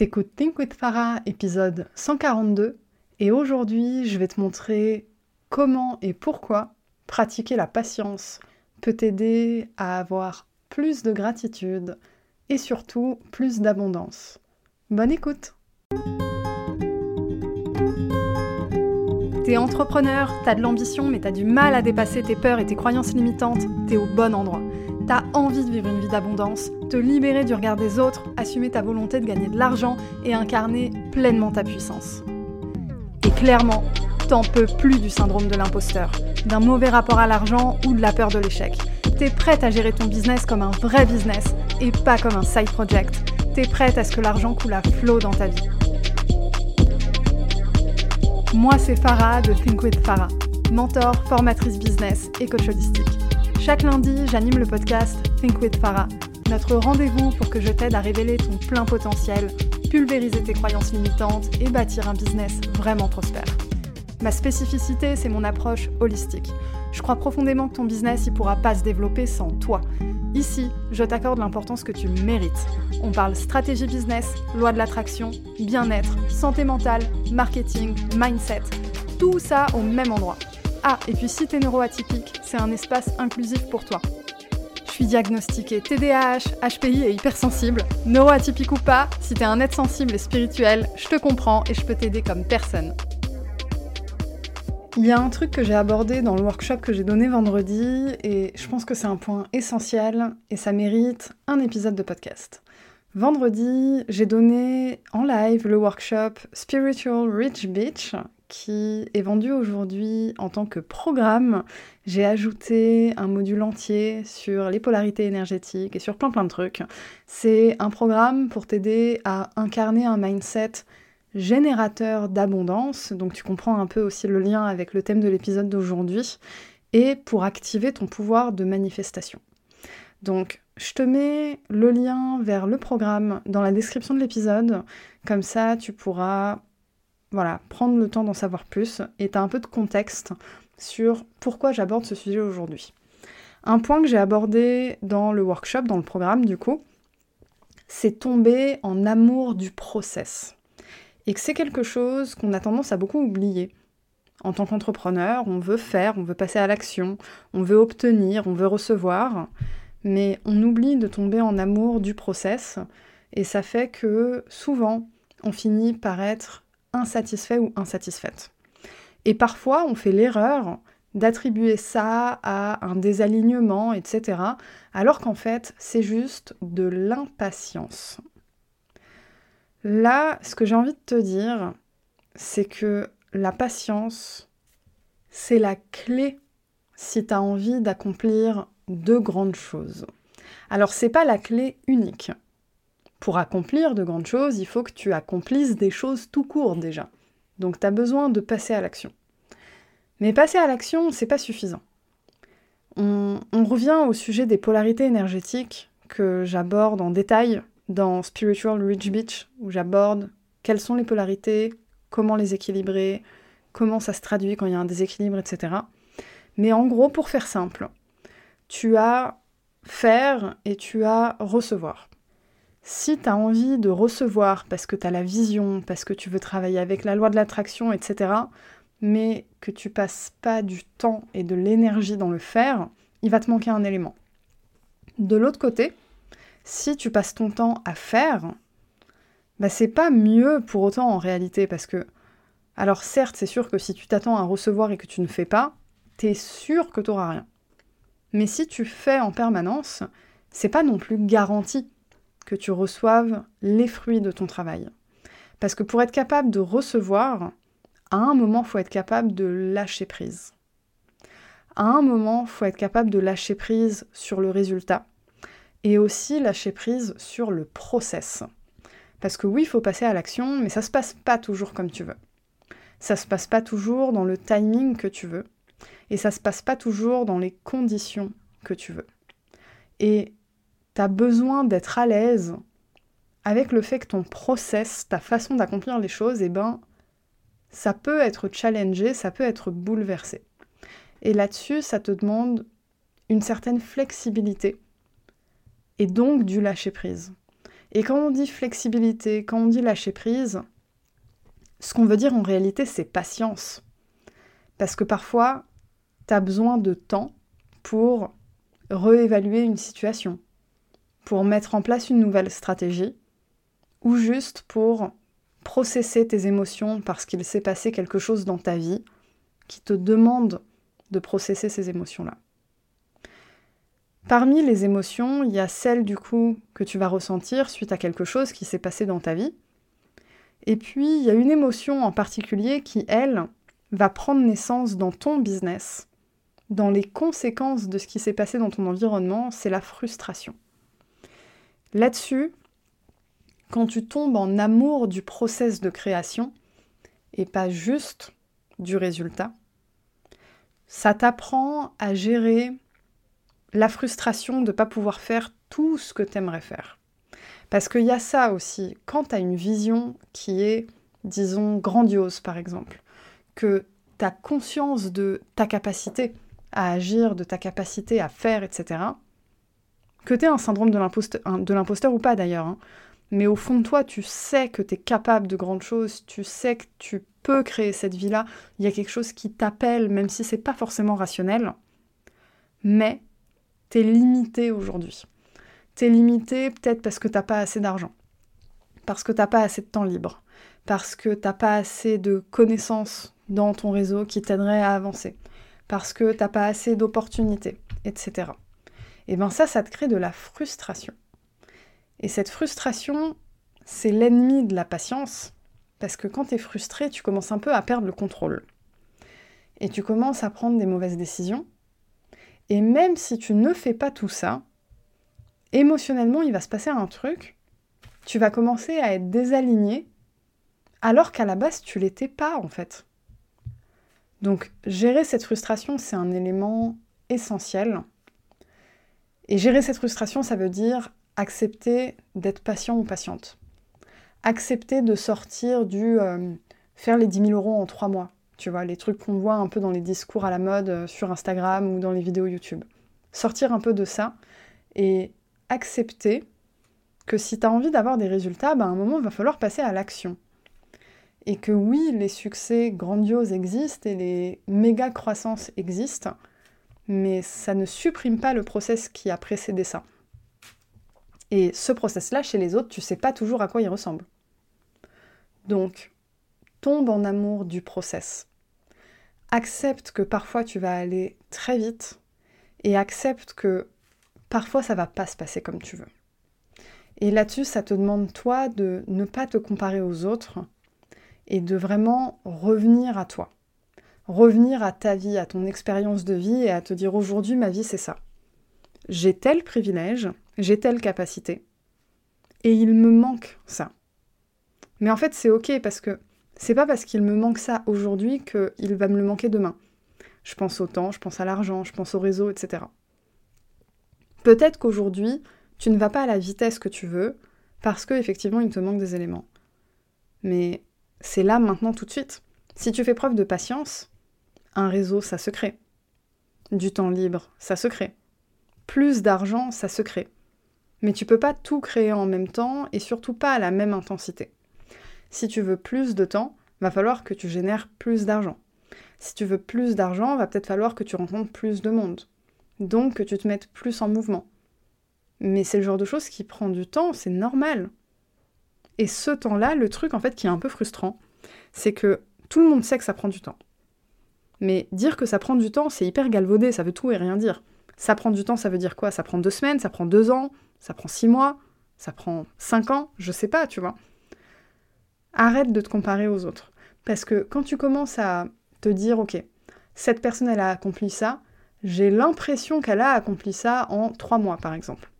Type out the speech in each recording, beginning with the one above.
T'écoutes Think with Farah, épisode 142, et aujourd'hui je vais te montrer comment et pourquoi pratiquer la patience peut t'aider à avoir plus de gratitude et surtout plus d'abondance. Bonne écoute T'es entrepreneur, t'as de l'ambition mais t'as du mal à dépasser tes peurs et tes croyances limitantes, t'es au bon endroit. T'as envie de vivre une vie d'abondance, te libérer du regard des autres, assumer ta volonté de gagner de l'argent et incarner pleinement ta puissance. Et clairement, t'en peux plus du syndrome de l'imposteur, d'un mauvais rapport à l'argent ou de la peur de l'échec. T'es prête à gérer ton business comme un vrai business et pas comme un side project. T'es prête à ce que l'argent coule à flot dans ta vie. Moi, c'est Farah de Think with Farah, mentor, formatrice business et coach holistique. Chaque lundi, j'anime le podcast Think with Farah, notre rendez-vous pour que je t'aide à révéler ton plein potentiel, pulvériser tes croyances limitantes et bâtir un business vraiment prospère. Ma spécificité, c'est mon approche holistique. Je crois profondément que ton business ne pourra pas se développer sans toi. Ici, je t'accorde l'importance que tu mérites. On parle stratégie business, loi de l'attraction, bien-être, santé mentale, marketing, mindset, tout ça au même endroit. Ah, et puis si t'es neuroatypique, c'est un espace inclusif pour toi. Je suis diagnostiquée TDAH, HPI et hypersensible. Neuroatypique ou pas, si t'es un être sensible et spirituel, je te comprends et je peux t'aider comme personne. Il y a un truc que j'ai abordé dans le workshop que j'ai donné vendredi et je pense que c'est un point essentiel et ça mérite un épisode de podcast. Vendredi, j'ai donné en live le workshop Spiritual Rich Beach qui est vendu aujourd'hui en tant que programme. J'ai ajouté un module entier sur les polarités énergétiques et sur plein plein de trucs. C'est un programme pour t'aider à incarner un mindset générateur d'abondance, donc tu comprends un peu aussi le lien avec le thème de l'épisode d'aujourd'hui, et pour activer ton pouvoir de manifestation. Donc je te mets le lien vers le programme dans la description de l'épisode, comme ça tu pourras voilà, prendre le temps d'en savoir plus et tu as un peu de contexte sur pourquoi j'aborde ce sujet aujourd'hui. Un point que j'ai abordé dans le workshop, dans le programme du coup, c'est tomber en amour du process. Et que c'est quelque chose qu'on a tendance à beaucoup oublier. En tant qu'entrepreneur, on veut faire, on veut passer à l'action, on veut obtenir, on veut recevoir, mais on oublie de tomber en amour du process, et ça fait que souvent, on finit par être insatisfait ou insatisfaite. Et parfois, on fait l'erreur d'attribuer ça à un désalignement, etc., alors qu'en fait, c'est juste de l'impatience. Là, ce que j'ai envie de te dire, c'est que la patience, c'est la clé si tu as envie d'accomplir de grandes choses. Alors, c'est pas la clé unique. Pour accomplir de grandes choses, il faut que tu accomplisses des choses tout court déjà. Donc tu as besoin de passer à l'action. Mais passer à l'action, c'est pas suffisant. On, on, revient au sujet des polarités énergétiques que j'aborde en détail dans Spiritual Rich Beach, où j'aborde quelles sont les polarités, comment les équilibrer, comment ça se traduit quand il y a un déséquilibre, etc. Mais en gros, pour faire simple, tu as faire et tu as recevoir. Si tu as envie de recevoir parce que tu as la vision, parce que tu veux travailler avec la loi de l'attraction, etc., mais que tu passes pas du temps et de l'énergie dans le faire, il va te manquer un élément. De l'autre côté, si tu passes ton temps à faire, bah c'est pas mieux pour autant en réalité parce que alors certes, c'est sûr que si tu t'attends à recevoir et que tu ne fais pas, t'es sûr que tu n'auras rien. Mais si tu fais en permanence, c'est pas non plus garanti que tu reçoives les fruits de ton travail. Parce que pour être capable de recevoir, à un moment, il faut être capable de lâcher prise. À un moment, il faut être capable de lâcher prise sur le résultat et aussi lâcher prise sur le process. Parce que oui, il faut passer à l'action, mais ça se passe pas toujours comme tu veux. Ça se passe pas toujours dans le timing que tu veux. Et ça se passe pas toujours dans les conditions que tu veux. Et tu besoin d'être à l'aise avec le fait que ton process, ta façon d'accomplir les choses, eh ben, ça peut être challengé, ça peut être bouleversé. Et là-dessus, ça te demande une certaine flexibilité et donc du lâcher prise. Et quand on dit flexibilité, quand on dit lâcher prise, ce qu'on veut dire en réalité, c'est patience. Parce que parfois, tu as besoin de temps pour réévaluer une situation, pour mettre en place une nouvelle stratégie, ou juste pour processer tes émotions parce qu'il s'est passé quelque chose dans ta vie qui te demande de processer ces émotions-là. Parmi les émotions, il y a celle du coup que tu vas ressentir suite à quelque chose qui s'est passé dans ta vie. Et puis, il y a une émotion en particulier qui, elle, va prendre naissance dans ton business, dans les conséquences de ce qui s'est passé dans ton environnement, c'est la frustration. Là-dessus, quand tu tombes en amour du process de création et pas juste du résultat, ça t'apprend à gérer la frustration de ne pas pouvoir faire tout ce que tu aimerais faire. Parce qu'il y a ça aussi, quand tu as une vision qui est, disons, grandiose par exemple, que tu as conscience de ta capacité à agir, de ta capacité à faire, etc., que tu aies un syndrome de l'imposteur ou pas d'ailleurs, hein, mais au fond de toi, tu sais que tu es capable de grandes choses, tu sais que tu peux créer cette vie-là, il y a quelque chose qui t'appelle, même si c'est pas forcément rationnel, mais tu es limité aujourd'hui. Tu es limité peut-être parce que t'as pas assez d'argent, parce que t'as pas assez de temps libre, parce que t'as pas assez de connaissances dans ton réseau qui t'aideraient à avancer, parce que t'as pas assez d'opportunités, etc. Et bien ça, ça te crée de la frustration. Et cette frustration, c'est l'ennemi de la patience, parce que quand tu es frustré, tu commences un peu à perdre le contrôle. Et tu commences à prendre des mauvaises décisions. Et même si tu ne fais pas tout ça, émotionnellement, il va se passer un truc. Tu vas commencer à être désaligné, alors qu'à la base, tu l'étais pas en fait. Donc, gérer cette frustration, c'est un élément essentiel. Et gérer cette frustration, ça veut dire accepter d'être patient ou patiente. Accepter de sortir du euh, faire les 10 000 euros en trois mois. Tu vois, les trucs qu'on voit un peu dans les discours à la mode euh, sur Instagram ou dans les vidéos YouTube. Sortir un peu de ça et accepter que si tu as envie d'avoir des résultats, ben à un moment, il va falloir passer à l'action. Et que oui, les succès grandioses existent et les méga croissances existent, mais ça ne supprime pas le process qui a précédé ça. Et ce process-là, chez les autres, tu sais pas toujours à quoi il ressemble. Donc, tombe en amour du process. Accepte que parfois tu vas aller très vite et accepte que parfois ça va pas se passer comme tu veux. Et là-dessus, ça te demande toi de ne pas te comparer aux autres et de vraiment revenir à toi. Revenir à ta vie, à ton expérience de vie et à te dire aujourd'hui ma vie c'est ça. J'ai tel privilège, j'ai telle capacité, et il me manque ça. Mais en fait, c'est ok parce que c'est pas parce qu'il me manque ça aujourd'hui qu'il va me le manquer demain. Je pense au temps, je pense à l'argent, je pense au réseau, etc. Peut-être qu'aujourd'hui, tu ne vas pas à la vitesse que tu veux parce qu'effectivement, il te manque des éléments. Mais c'est là maintenant tout de suite. Si tu fais preuve de patience, un réseau, ça se crée. Du temps libre, ça se crée. Plus d'argent, ça se crée. Mais tu peux pas tout créer en même temps et surtout pas à la même intensité. Si tu veux plus de temps, va falloir que tu génères plus d'argent. Si tu veux plus d'argent, va peut-être falloir que tu rencontres plus de monde. Donc que tu te mettes plus en mouvement. Mais c'est le genre de choses qui prend du temps, c'est normal. Et ce temps-là, le truc en fait qui est un peu frustrant, c'est que tout le monde sait que ça prend du temps. Mais dire que ça prend du temps, c'est hyper galvaudé, ça veut tout et rien dire. Ça prend du temps, ça veut dire quoi? Ça prend deux semaines, ça prend deux ans, ça prend six mois, ça prend cinq ans, je sais pas, tu vois. Arrête de te comparer aux autres. Parce que quand tu commences à te dire, ok, cette personne, elle a accompli ça, j'ai l'impression qu'elle a accompli ça en trois mois, par exemple.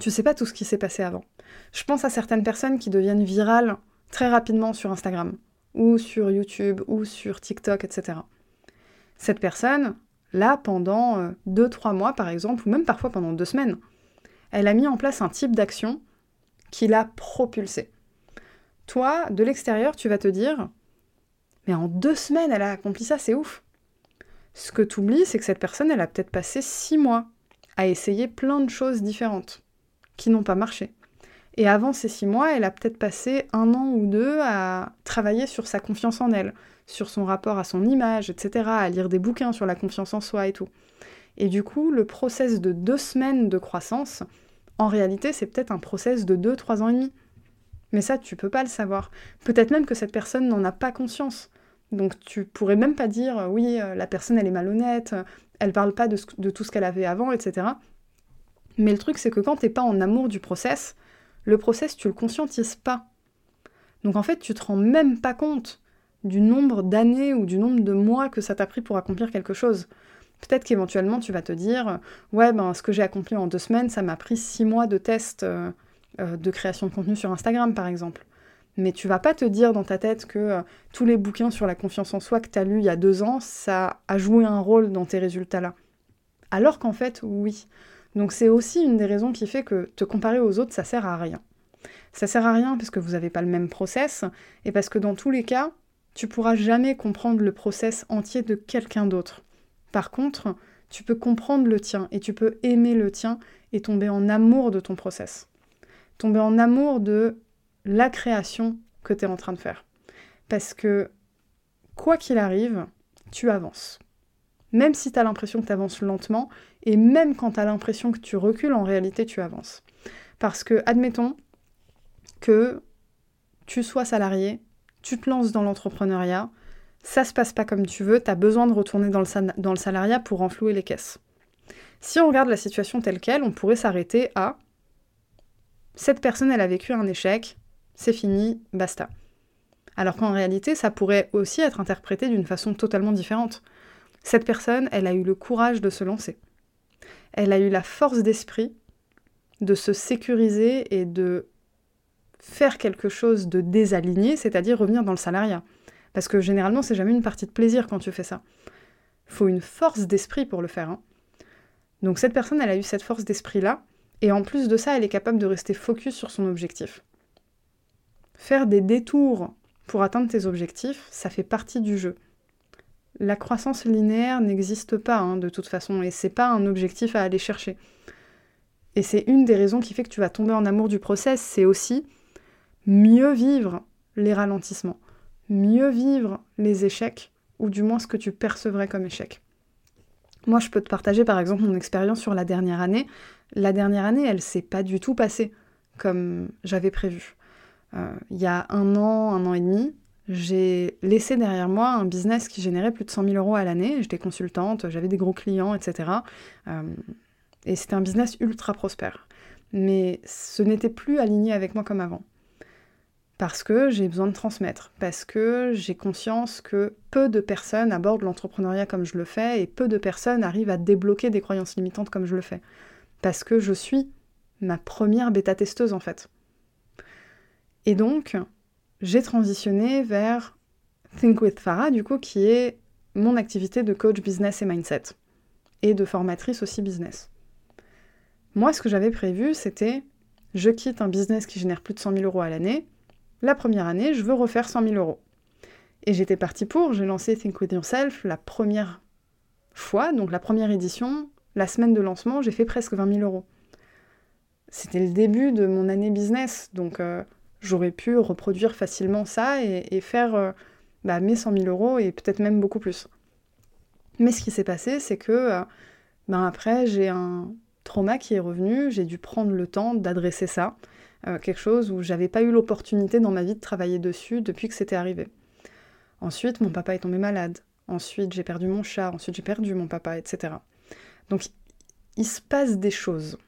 Tu sais pas tout ce qui s'est passé avant. Je pense à certaines personnes qui deviennent virales très rapidement sur Instagram, ou sur YouTube, ou sur TikTok, etc. Cette personne, là, pendant 2-3 euh, mois, par exemple, ou même parfois pendant deux semaines, elle a mis en place un type d'action qui l'a propulsé. Toi, de l'extérieur, tu vas te dire, mais en deux semaines, elle a accompli ça, c'est ouf. Ce que tu oublies, c'est que cette personne, elle a peut-être passé six mois à essayer plein de choses différentes qui n'ont pas marché. Et avant ces six mois, elle a peut-être passé un an ou deux à travailler sur sa confiance en elle, sur son rapport à son image, etc., à lire des bouquins sur la confiance en soi et tout. Et du coup, le process de deux semaines de croissance, en réalité, c'est peut-être un process de deux, trois ans et demi. Mais ça, tu peux pas le savoir. Peut-être même que cette personne n'en a pas conscience. Donc tu pourrais même pas dire oui, euh, la personne elle est malhonnête, elle parle pas de, de tout ce qu'elle avait avant, etc. Mais le truc c'est que quand t'es pas en amour du process, le process tu le conscientises pas. Donc en fait tu te rends même pas compte du nombre d'années ou du nombre de mois que ça t'a pris pour accomplir quelque chose. Peut-être qu'éventuellement tu vas te dire ouais ben ce que j'ai accompli en deux semaines ça m'a pris six mois de test euh, euh, de création de contenu sur Instagram par exemple. Mais tu vas pas te dire dans ta tête que euh, tous les bouquins sur la confiance en soi que tu as lus il y a deux ans, ça a joué un rôle dans tes résultats-là. Alors qu'en fait, oui. Donc c'est aussi une des raisons qui fait que te comparer aux autres, ça sert à rien. Ça sert à rien parce que vous n'avez pas le même process et parce que dans tous les cas, tu pourras jamais comprendre le process entier de quelqu'un d'autre. Par contre, tu peux comprendre le tien et tu peux aimer le tien et tomber en amour de ton process. Tomber en amour de la création que tu es en train de faire. Parce que quoi qu'il arrive, tu avances. Même si tu as l'impression que tu avances lentement, et même quand tu as l'impression que tu recules, en réalité, tu avances. Parce que, admettons que tu sois salarié, tu te lances dans l'entrepreneuriat, ça se passe pas comme tu veux, tu as besoin de retourner dans le, dans le salariat pour renflouer les caisses. Si on regarde la situation telle qu'elle, on pourrait s'arrêter à cette personne, elle a vécu un échec, c'est fini, basta. Alors qu'en réalité, ça pourrait aussi être interprété d'une façon totalement différente. Cette personne, elle a eu le courage de se lancer. Elle a eu la force d'esprit de se sécuriser et de faire quelque chose de désaligné, c'est-à-dire revenir dans le salariat. Parce que généralement, c'est jamais une partie de plaisir quand tu fais ça. Faut une force d'esprit pour le faire. Hein. Donc cette personne, elle a eu cette force d'esprit-là, et en plus de ça, elle est capable de rester focus sur son objectif. Faire des détours pour atteindre tes objectifs, ça fait partie du jeu. La croissance linéaire n'existe pas hein, de toute façon et c'est pas un objectif à aller chercher. Et c'est une des raisons qui fait que tu vas tomber en amour du process, c'est aussi mieux vivre les ralentissements, mieux vivre les échecs, ou du moins ce que tu percevrais comme échec. Moi, je peux te partager par exemple mon expérience sur la dernière année. La dernière année, elle s'est pas du tout passée comme j'avais prévu. Euh, il y a un an, un an et demi, j'ai laissé derrière moi un business qui générait plus de 100 000 euros à l'année. J'étais consultante, j'avais des gros clients, etc. Euh, et c'était un business ultra prospère. Mais ce n'était plus aligné avec moi comme avant. Parce que j'ai besoin de transmettre, parce que j'ai conscience que peu de personnes abordent l'entrepreneuriat comme je le fais et peu de personnes arrivent à débloquer des croyances limitantes comme je le fais. Parce que je suis ma première bêta-testeuse en fait. Et donc, j'ai transitionné vers Think with Farah, du coup, qui est mon activité de coach business et mindset, et de formatrice aussi business. Moi, ce que j'avais prévu, c'était je quitte un business qui génère plus de 100 000 euros à l'année. La première année, je veux refaire 100 000 euros. Et j'étais partie pour, j'ai lancé Think With Yourself la première fois, donc la première édition, la semaine de lancement, j'ai fait presque 20 000 euros. C'était le début de mon année business, donc euh, j'aurais pu reproduire facilement ça et, faire euh, bah, mes 100 000 euros et peut-être même beaucoup plus. Mais ce qui s'est passé, c'est que euh, ben après, j'ai un trauma qui est revenu, j'ai dû prendre le temps d'adresser ça, euh, quelque chose où j'avais pas eu l'opportunité dans ma vie de travailler dessus depuis que c'était arrivé. Ensuite, mon papa est tombé malade. Ensuite, j'ai perdu mon chat. Ensuite, j'ai perdu mon papa, etc. Donc, il se passe des choses.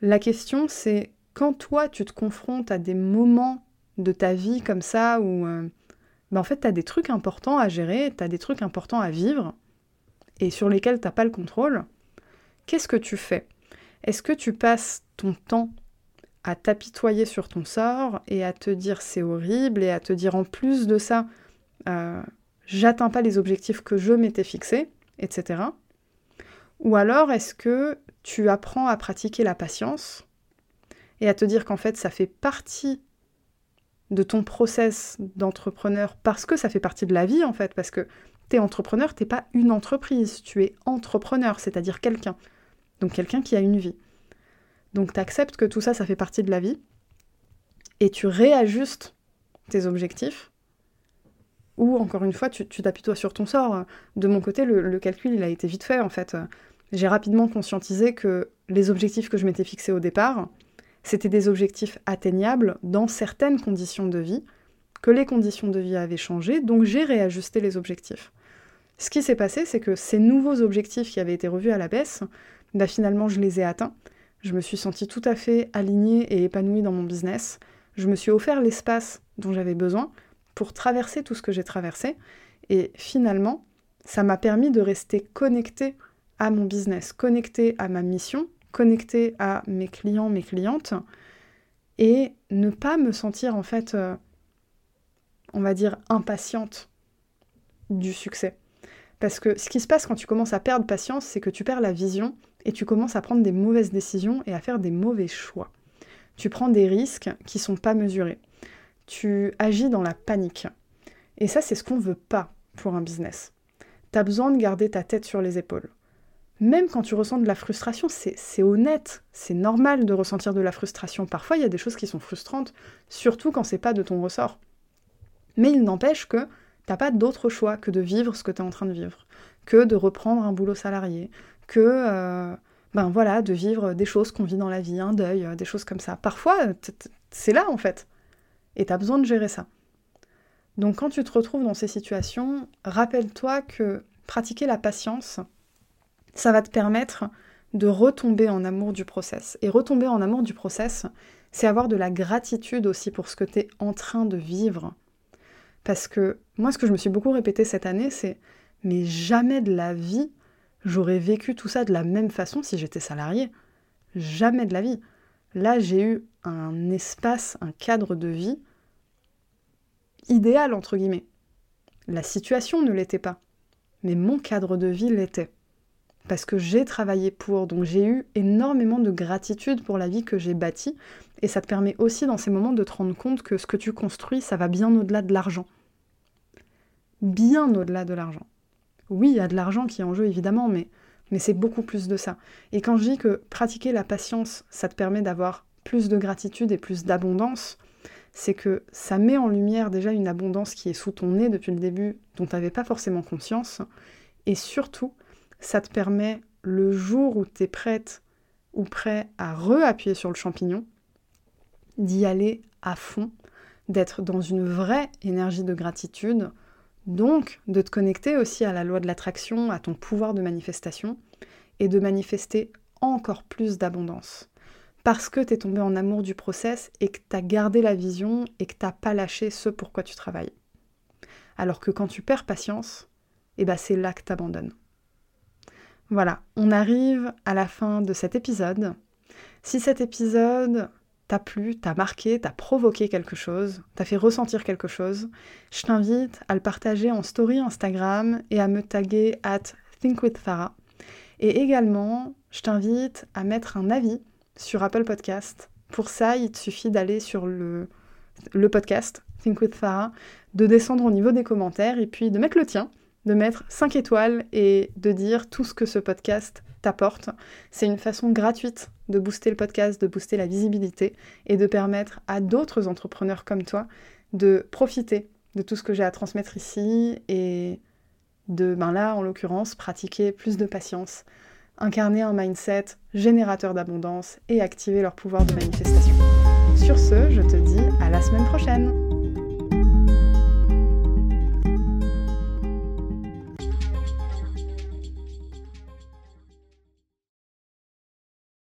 La question, c'est quand toi, tu te confrontes à des moments de ta vie comme ça où euh, ben, en fait, tu as des trucs importants à gérer, tu as des trucs importants à vivre et sur lesquels tu n'as pas le contrôle, qu'est-ce que tu fais? Est-ce que tu passes ton temps à t'apitoyer sur ton sort et à te dire c'est horrible et à te dire en plus de ça, euh, j'atteins pas les objectifs que je m'étais fixés, etc. Ou alors est-ce que tu apprends à pratiquer la patience et à te dire qu'en fait ça fait partie de ton process d'entrepreneur parce que ça fait partie de la vie en fait, parce que tu es entrepreneur, t'es pas une entreprise, tu es entrepreneur, c'est-à-dire quelqu'un. Donc quelqu'un qui a une vie. Donc tu acceptes que tout ça, ça fait partie de la vie, et tu réajustes tes objectifs, ou encore une fois, tu t'appuies toi sur ton sort. De mon côté, le, calcul, il a été vite fait en fait. J'ai rapidement conscientisé que les objectifs que je m'étais fixés au départ, c'était des objectifs atteignables dans certaines conditions de vie, que les conditions de vie avaient changé, donc j'ai réajusté les objectifs. Ce qui s'est passé, c'est que ces nouveaux objectifs qui avaient été revus à la baisse, bah finalement je les ai atteints. Je me suis sentie tout à fait alignée et épanouie dans mon business. Je me suis offert l'espace dont j'avais besoin pour traverser tout ce que j'ai traversé. Et finalement, ça m'a permis de rester connectée à mon business, connectée à ma mission, connectée à mes clients, mes clientes, et ne pas me sentir en fait, euh, on va dire, impatiente du succès. Parce que ce qui se passe quand tu commences à perdre patience, c'est que tu perds la vision et tu commences à prendre des mauvaises décisions et à faire des mauvais choix. Tu prends des risques qui sont pas mesurés tu agis dans la panique. Et ça, c'est ce qu'on veut pas pour un business. Tu as besoin de garder ta tête sur les épaules. Même quand tu ressens de la frustration, c'est honnête, c'est normal de ressentir de la frustration. Parfois, il y a des choses qui sont frustrantes, surtout quand c'est pas de ton ressort. Mais il n'empêche que t'as pas d'autre choix que de vivre ce que tu es en train de vivre, que de reprendre un boulot salarié, que euh, ben voilà, de vivre des choses qu'on vit dans la vie, un deuil, des choses comme ça. Parfois, c'est là en fait. Et tu as besoin de gérer ça. Donc quand tu te retrouves dans ces situations, rappelle-toi que pratiquer la patience, ça va te permettre de retomber en amour du process. Et retomber en amour du process, c'est avoir de la gratitude aussi pour ce que tu es en train de vivre. Parce que moi, ce que je me suis beaucoup répété cette année, c'est mais jamais de la vie, j'aurais vécu tout ça de la même façon si j'étais salarié. Jamais de la vie. Là, j'ai eu un espace, un cadre de vie idéal, entre guillemets. La situation ne l'était pas, mais mon cadre de vie l'était. Parce que j'ai travaillé pour, donc j'ai eu énormément de gratitude pour la vie que j'ai bâtie, et ça te permet aussi dans ces moments de te rendre compte que ce que tu construis, ça va bien au-delà de l'argent. Bien au-delà de l'argent. Oui, il y a de l'argent qui est en jeu, évidemment, mais, mais c'est beaucoup plus de ça. Et quand je dis que pratiquer la patience, ça te permet d'avoir plus de gratitude et plus d'abondance, c'est que ça met en lumière déjà une abondance qui est sous ton nez depuis le début, dont tu n'avais pas forcément conscience, et surtout, ça te permet, le jour où tu es prête ou prêt à re-appuyer sur le champignon, d'y aller à fond, d'être dans une vraie énergie de gratitude, donc de te connecter aussi à la loi de l'attraction, à ton pouvoir de manifestation, et de manifester encore plus d'abondance parce que tu es tombé en amour du process et que tu as gardé la vision et que tu n'as pas lâché ce pourquoi tu travailles. Alors que quand tu perds patience, eh ben c'est là que tu abandonnes. Voilà, on arrive à la fin de cet épisode. Si cet épisode t'a plu, t'a marqué, t'a provoqué quelque chose, t'a fait ressentir quelque chose, je t'invite à le partager en story Instagram et à me taguer at thinkwithfarah. Et également, je t'invite à mettre un avis sur Apple Podcast. Pour ça, il te suffit d'aller sur le, podcast Think with de descendre au niveau des commentaires et puis de mettre le tien, de mettre 5 étoiles et de dire tout ce que ce podcast t'apporte. C'est une façon gratuite de booster le podcast, de booster la visibilité et de permettre à d'autres entrepreneurs comme toi de profiter de tout ce que j'ai à transmettre ici et de, ben là en l'occurrence, pratiquer plus de patience, incarner un mindset générateur d'abondance et activer leur pouvoir de manifestation. Sur ce, je te dis à la semaine prochaine